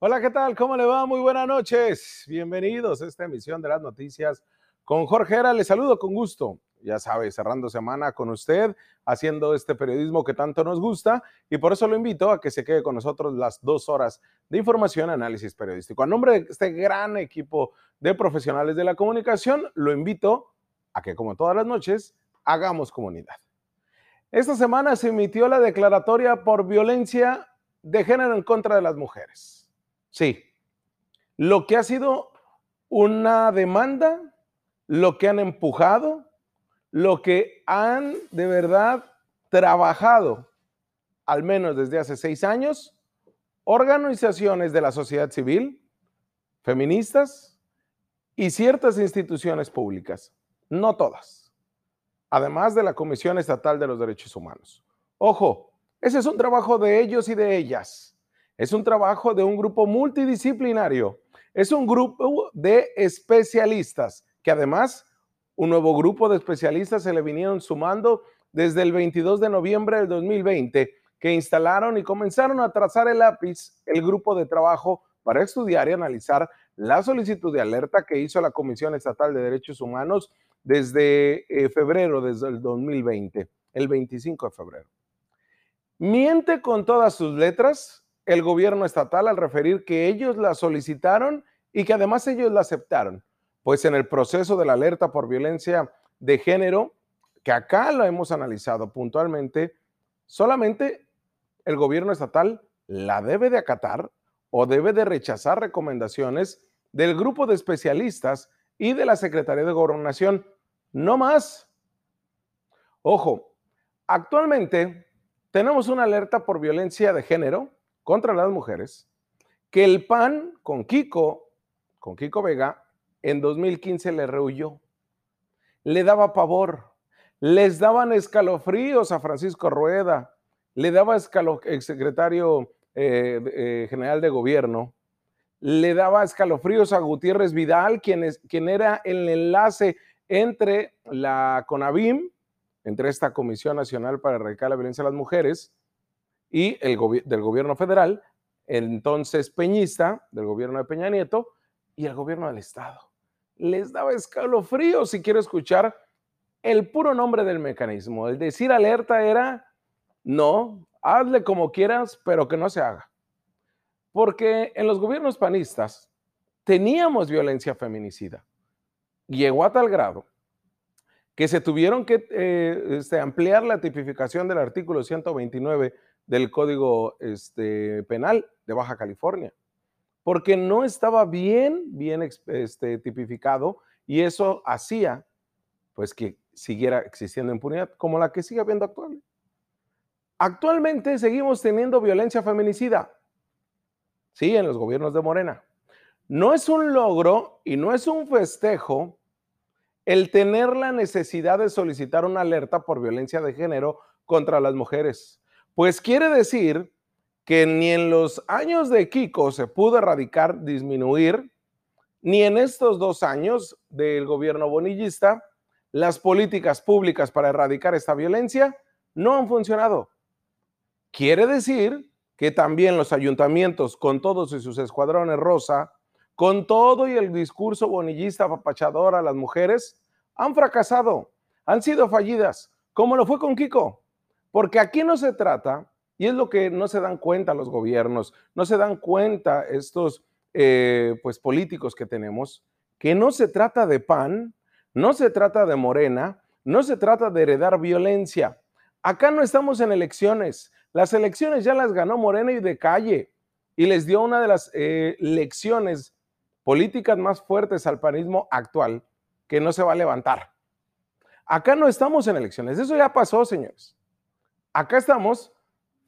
Hola, ¿qué tal? ¿Cómo le va? Muy buenas noches. Bienvenidos a esta emisión de las noticias con Jorge Era. Les saludo con gusto. Ya sabe, cerrando semana con usted, haciendo este periodismo que tanto nos gusta y por eso lo invito a que se quede con nosotros las dos horas de información, análisis periodístico. A nombre de este gran equipo de profesionales de la comunicación, lo invito a que, como todas las noches, hagamos comunidad. Esta semana se emitió la declaratoria por violencia de género en contra de las mujeres. Sí. Lo que ha sido una demanda, lo que han empujado, lo que han de verdad trabajado, al menos desde hace seis años, organizaciones de la sociedad civil, feministas y ciertas instituciones públicas, no todas, además de la Comisión Estatal de los Derechos Humanos. Ojo, ese es un trabajo de ellos y de ellas es un trabajo de un grupo multidisciplinario. Es un grupo de especialistas que además un nuevo grupo de especialistas se le vinieron sumando desde el 22 de noviembre del 2020 que instalaron y comenzaron a trazar el lápiz el grupo de trabajo para estudiar y analizar la solicitud de alerta que hizo la Comisión Estatal de Derechos Humanos desde eh, febrero, desde el 2020, el 25 de febrero. Miente con todas sus letras el gobierno estatal al referir que ellos la solicitaron y que además ellos la aceptaron. Pues en el proceso de la alerta por violencia de género, que acá lo hemos analizado puntualmente, solamente el gobierno estatal la debe de acatar o debe de rechazar recomendaciones del grupo de especialistas y de la Secretaría de Gobernación. No más. Ojo, actualmente tenemos una alerta por violencia de género contra las mujeres, que el PAN con Kiko, con Kiko Vega, en 2015 le rehuyó. Le daba pavor, les daban escalofríos a Francisco Rueda, le daba el secretario eh, eh, general de gobierno, le daba escalofríos a Gutiérrez Vidal, quien, es, quien era el enlace entre la CONAVIM, entre esta Comisión Nacional para Erradicar la Violencia a las Mujeres, y el del gobierno federal, entonces peñista, del gobierno de Peña Nieto, y el gobierno del Estado. Les daba escalofrío si quiero escuchar el puro nombre del mecanismo. El decir alerta era, no, hazle como quieras, pero que no se haga. Porque en los gobiernos panistas teníamos violencia feminicida. Llegó a tal grado que se tuvieron que eh, este, ampliar la tipificación del artículo 129 del Código este, Penal de Baja California, porque no estaba bien, bien este, tipificado y eso hacía pues que siguiera existiendo impunidad como la que sigue habiendo actualmente. Actualmente seguimos teniendo violencia feminicida, sí, en los gobiernos de Morena. No es un logro y no es un festejo el tener la necesidad de solicitar una alerta por violencia de género contra las mujeres. Pues quiere decir que ni en los años de Kiko se pudo erradicar, disminuir, ni en estos dos años del gobierno bonillista, las políticas públicas para erradicar esta violencia no han funcionado. Quiere decir que también los ayuntamientos, con todos y sus escuadrones rosa, con todo y el discurso bonillista apapachador a las mujeres, han fracasado, han sido fallidas, como lo fue con Kiko. Porque aquí no se trata, y es lo que no se dan cuenta los gobiernos, no se dan cuenta estos eh, pues políticos que tenemos, que no se trata de pan, no se trata de morena, no se trata de heredar violencia. Acá no estamos en elecciones. Las elecciones ya las ganó Morena y de calle y les dio una de las eh, lecciones políticas más fuertes al panismo actual que no se va a levantar. Acá no estamos en elecciones. Eso ya pasó, señores acá estamos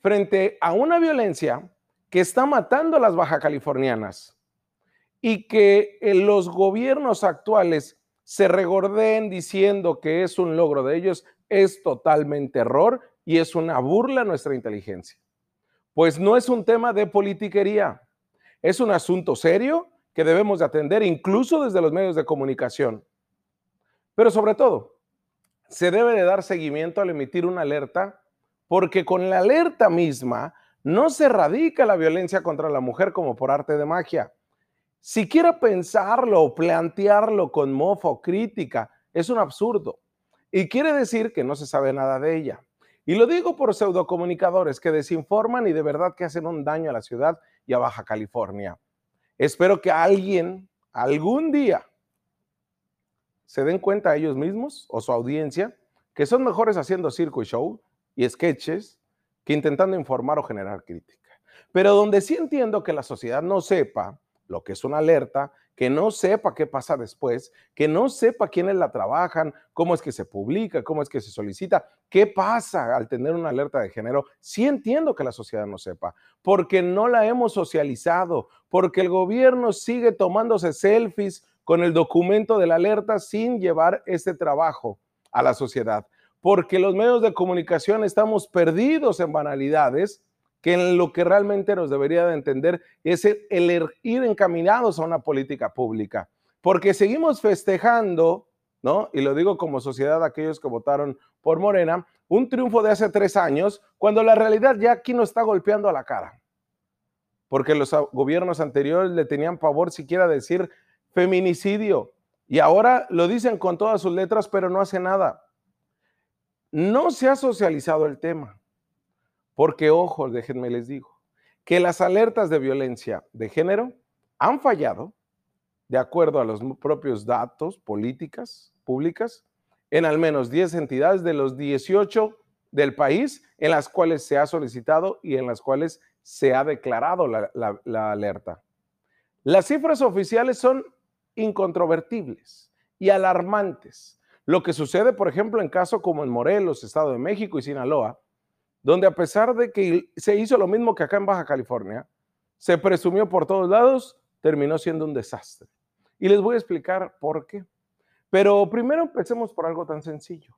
frente a una violencia que está matando a las baja californianas y que eh, los gobiernos actuales se regorden diciendo que es un logro de ellos, es totalmente error y es una burla a nuestra inteligencia. Pues no es un tema de politiquería, es un asunto serio que debemos de atender incluso desde los medios de comunicación. Pero sobre todo, se debe de dar seguimiento al emitir una alerta porque con la alerta misma No se erradica la violencia contra la mujer como por arte de magia. Si quiere pensarlo o plantearlo con mofa o crítica, es un absurdo. Y quiere decir que no se sabe nada de ella. Y lo digo por pseudocomunicadores que desinforman y de verdad que hacen un daño a la ciudad y a Baja California. Espero que alguien algún día se den cuenta ellos mismos o su audiencia que son mejores haciendo circo y show y sketches que intentando informar o generar crítica. Pero donde sí entiendo que la sociedad no sepa lo que es una alerta, que no sepa qué pasa después, que no sepa quiénes la trabajan, cómo es que se publica, cómo es que se solicita, qué pasa al tener una alerta de género, sí entiendo que la sociedad no sepa, porque no la hemos socializado, porque el gobierno sigue tomándose selfies con el documento de la alerta sin llevar ese trabajo a la sociedad, porque los medios de comunicación estamos perdidos en banalidades que en lo que realmente nos debería de entender es el, er, ir encaminados a una política pública, porque seguimos festejando, ¿no? Y lo digo como sociedad, aquellos que votaron por Morena, un triunfo de hace tres años, cuando la realidad ya aquí nos está golpeando a la cara, porque los gobiernos anteriores le tenían pavor siquiera decir feminicidio, y ahora lo dicen con todas sus letras, pero no hace nada. No se ha socializado el tema. Porque, ojo, déjenme les digo, que las alertas de violencia de género han fallado, de acuerdo a los propios datos, políticas públicas, en al menos 10 entidades de los 18 del país en las cuales se ha solicitado y en las cuales se ha declarado la, la alerta. Las cifras oficiales son incontrovertibles y alarmantes. Lo que sucede, por ejemplo, en casos como en Morelos, Estado de México y Sinaloa, donde a pesar de que se hizo lo mismo que acá en Baja California, se presumió por todos lados, terminó siendo un desastre. Y les voy a explicar por qué. Pero primero empecemos por algo tan sencillo.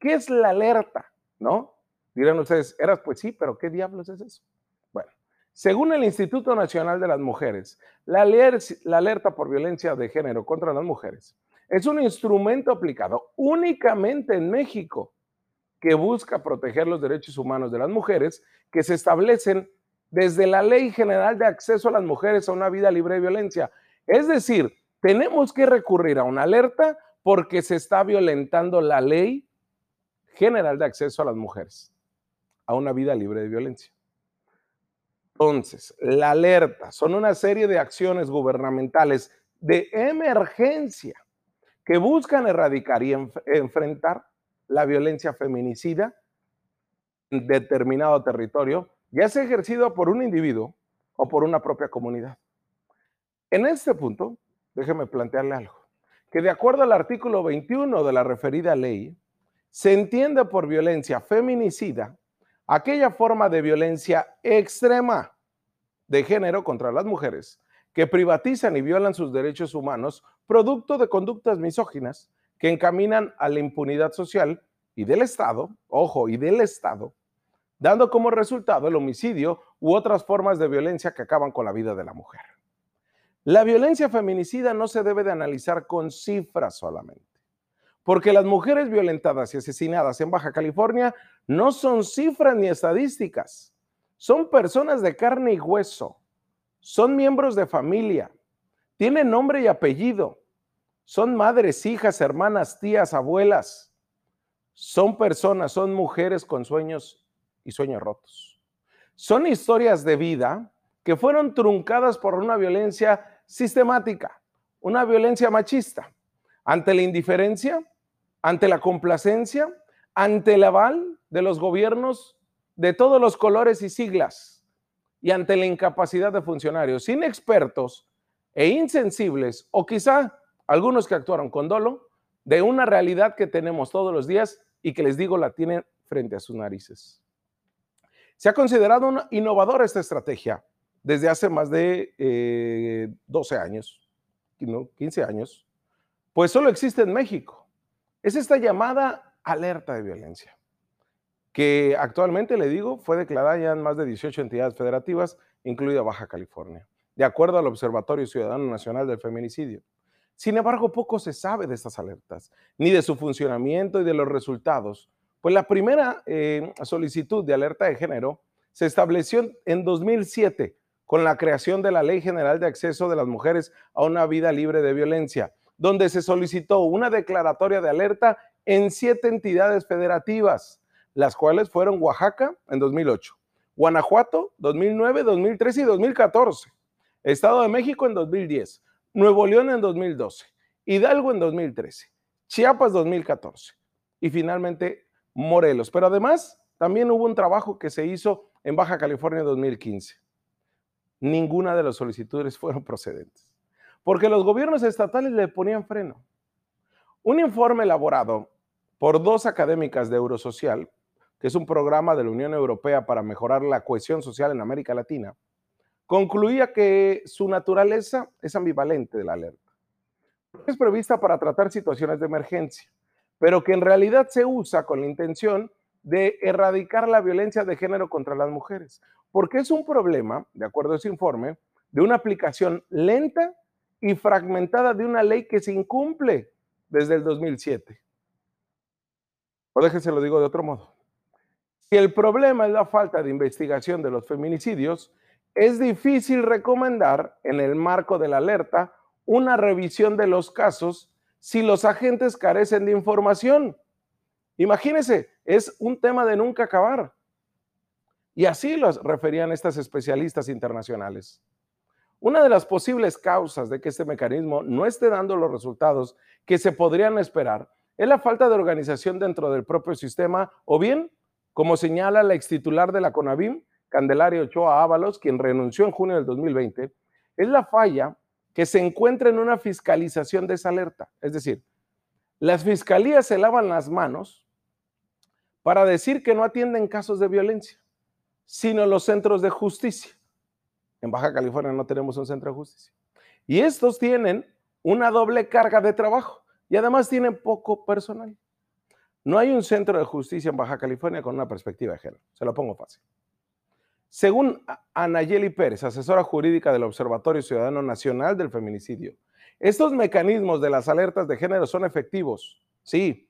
¿Qué es la alerta? ¿No? Dirán ustedes, eras pues sí, pero ¿qué diablos es eso? Bueno, según el Instituto Nacional de las Mujeres, la, alerta por violencia de género contra las mujeres es un instrumento aplicado únicamente en México que busca proteger los derechos humanos de las mujeres que se establecen desde la Ley General de Acceso a las Mujeres a una vida libre de violencia. Es decir, tenemos que recurrir a una alerta porque se está violentando la Ley General de Acceso a las Mujeres a una vida libre de violencia. Entonces, la alerta son una serie de acciones gubernamentales de emergencia que buscan erradicar y enfrentar la violencia feminicida en determinado territorio, ya sea ejercido por un individuo o por una propia comunidad. En este punto, déjeme plantearle algo, que de acuerdo al artículo 21 de la referida ley, se entiende por violencia feminicida aquella forma de violencia extrema de género contra las mujeres que privatizan y violan sus derechos humanos producto de conductas misóginas que encaminan a la impunidad social y del Estado, ojo, y del Estado, dando como resultado el homicidio u otras formas de violencia que acaban con la vida de la mujer. La violencia feminicida no se debe de analizar con cifras solamente, porque las mujeres violentadas y asesinadas en Baja California no son cifras ni estadísticas, son personas de carne y hueso, son miembros de familia, tienen nombre y apellido, son madres, hijas, hermanas, tías, abuelas. Son personas, son mujeres con sueños y sueños rotos. Son historias de vida que fueron truncadas por una violencia sistemática, una violencia machista. Ante la indiferencia, ante la complacencia, ante el aval de los gobiernos de todos los colores y siglas y ante la incapacidad de funcionarios inexpertos e insensibles o quizá algunos que actuaron con dolo, de una realidad que tenemos todos los días y que les digo la tienen frente a sus narices. Se ha considerado una innovadora esta estrategia desde hace más de 12 eh, años, 15 años, pues solo existe en México. Es esta llamada alerta de violencia, que actualmente, le digo, fue declarada ya en más de 18 entidades federativas, incluida Baja California, de acuerdo al Observatorio Ciudadano Nacional del Feminicidio. Sin embargo, poco se sabe de estas alertas, ni de su funcionamiento y de los resultados, pues la primera eh, solicitud de alerta de género se estableció en 2007 con la creación de la Ley General de Acceso de las Mujeres a una Vida Libre de Violencia, donde se solicitó una declaratoria de alerta en siete entidades federativas, las cuales fueron Oaxaca en 2008, Guanajuato 2009, 2013 y 2014, Estado de México en 2010, Nuevo León en 2012, Hidalgo en 2013, Chiapas 2014 y finalmente Morelos. Pero además también hubo un trabajo que se hizo en Baja California en 2015. Ninguna de las solicitudes fueron procedentes, porque los gobiernos estatales le ponían freno. Un informe elaborado por dos académicas de Eurosocial, que es un programa de la Unión Europea para mejorar la cohesión social en América Latina, concluía que su naturaleza es ambivalente de la alerta. Es prevista para tratar situaciones de emergencia, pero que en realidad se usa con la intención de erradicar la violencia de género contra las mujeres, porque es un problema, de acuerdo a ese informe, de una aplicación lenta y fragmentada de una ley que se incumple desde el 2007. O déjense lo digo de otro modo. Si el problema es la falta de investigación de los feminicidios, es difícil recomendar en el marco de la alerta una revisión de los casos si los agentes carecen de información. Imagínense, es un tema de nunca acabar. Y así lo referían estas especialistas internacionales. Una de las posibles causas de que este mecanismo no esté dando los resultados que se podrían esperar es la falta de organización dentro del propio sistema o bien, como señala la extitular de la CONAVIM, Candelaria Ochoa Ábalos, quien renunció en junio del 2020, es la falla que se encuentra en una fiscalización de esa alerta. Es decir, las fiscalías se lavan las manos para decir que no atienden casos de violencia, sino los centros de justicia. En Baja California no tenemos un centro de justicia. Y estos tienen una doble carga de trabajo y además tienen poco personal. No hay un centro de justicia en Baja California con una perspectiva de género. Se lo pongo fácil. Según Anayeli Pérez, asesora jurídica del Observatorio Ciudadano Nacional del Feminicidio, estos mecanismos de las alertas de género son efectivos, sí,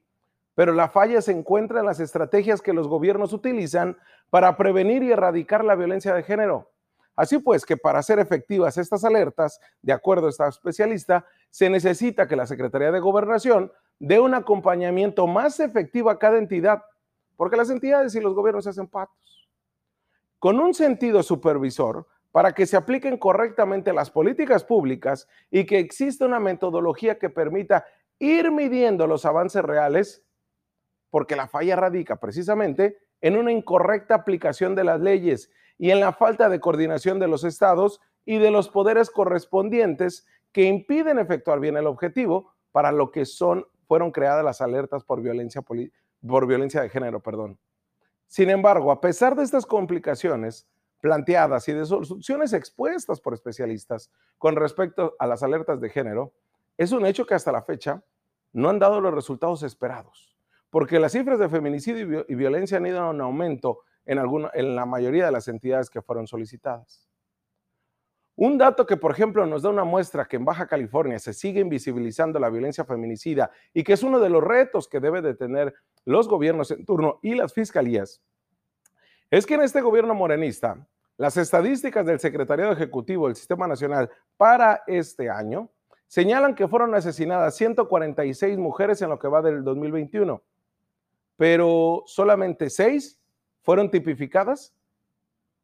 pero la falla se encuentra en las estrategias que los gobiernos utilizan para prevenir y erradicar la violencia de género. Así pues, que para ser efectivas estas alertas, de acuerdo a esta especialista, se necesita que la Secretaría de Gobernación dé un acompañamiento más efectivo a cada entidad, porque las entidades y los gobiernos se hacen patos con un sentido supervisor para que se apliquen correctamente las políticas públicas y que exista una metodología que permita ir midiendo los avances reales, porque la falla radica precisamente en una incorrecta aplicación de las leyes y en la falta de coordinación de los estados y de los poderes correspondientes que impiden efectuar bien el objetivo para lo que son fueron creadas las alertas por violencia por violencia de género, perdón. Sin embargo, a pesar de estas complicaciones planteadas y de soluciones expuestas por especialistas con respecto a las alertas de género, es un hecho que hasta la fecha no han dado los resultados esperados, porque las cifras de feminicidio y, violencia han ido en aumento en, en la mayoría de las entidades que fueron solicitadas. Un dato que, por ejemplo, nos da una muestra que en Baja California se sigue invisibilizando la violencia feminicida y que es uno de los retos que debe de tener los gobiernos en turno y las fiscalías, es que en este gobierno morenista, las estadísticas del Secretariado Ejecutivo del Sistema Nacional para este año señalan que fueron asesinadas 146 mujeres en lo que va del 2021, pero solamente 6 fueron tipificadas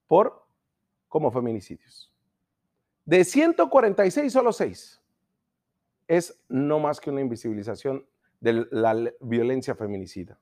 por como feminicidios. De 146, solo 6. Es no más que una invisibilización de la violencia feminicida.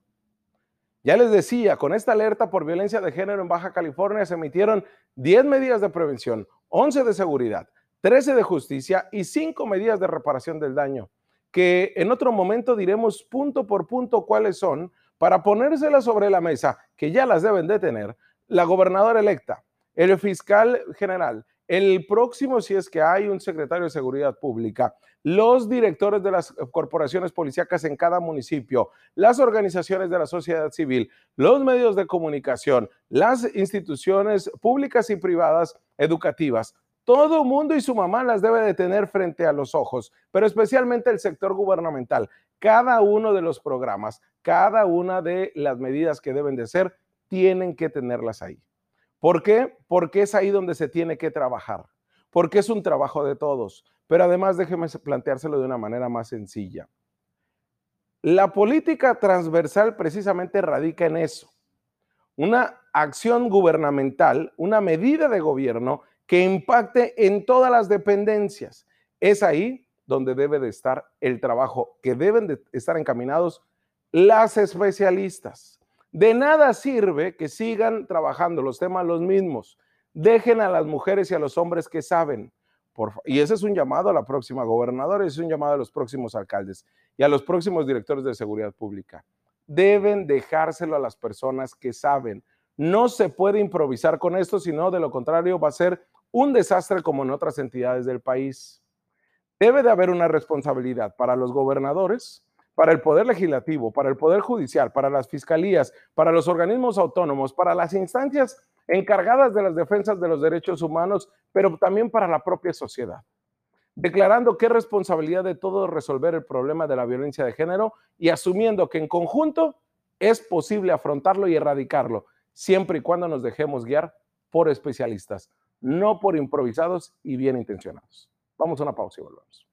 Ya les decía, con esta alerta por violencia de género en Baja California se emitieron 10 medidas de prevención, 11 de seguridad, 13 de justicia y 5 medidas de reparación del daño, que en otro momento diremos punto por punto cuáles son para ponérselas sobre la mesa, que ya las deben de tener, la gobernadora electa, el fiscal general, el próximo, si es que hay un secretario de Seguridad Pública, los directores de las corporaciones policíacas en cada municipio, las organizaciones de la sociedad civil, los medios de comunicación, las instituciones públicas y privadas educativas, todo mundo y su mamá las debe de tener frente a los ojos, pero especialmente el sector gubernamental. Cada uno de los programas, cada una de las medidas que deben de ser, tienen que tenerlas ahí ¿Por qué? Porque es ahí donde se tiene que trabajar, porque es un trabajo de todos. Pero además déjeme planteárselo de una manera más sencilla. La política transversal precisamente radica en eso. Una acción gubernamental, una medida de gobierno que impacte en todas las dependencias. Es ahí donde debe de estar el trabajo, que deben de estar encaminados las especialistas. De nada sirve que sigan trabajando los temas los mismos. Dejen a las mujeres y a los hombres que saben. y ese es un llamado a la próxima gobernadora, ese es un llamado a los próximos alcaldes y a los próximos directores de seguridad pública. Deben dejárselo a las personas que saben. No se puede improvisar con esto, sino de lo contrario va a ser un desastre como en otras entidades del país. Debe de haber una responsabilidad para los gobernadores, para el Poder Legislativo, para el Poder Judicial, para las fiscalías, para los organismos autónomos, para las instancias encargadas de las defensas de los derechos humanos, pero también para la propia sociedad. Declarando que es responsabilidad de todos resolver el problema de la violencia de género y asumiendo que en conjunto es posible afrontarlo y erradicarlo, siempre y cuando nos dejemos guiar por especialistas, no por improvisados y bien intencionados. Vamos a una pausa y volvemos.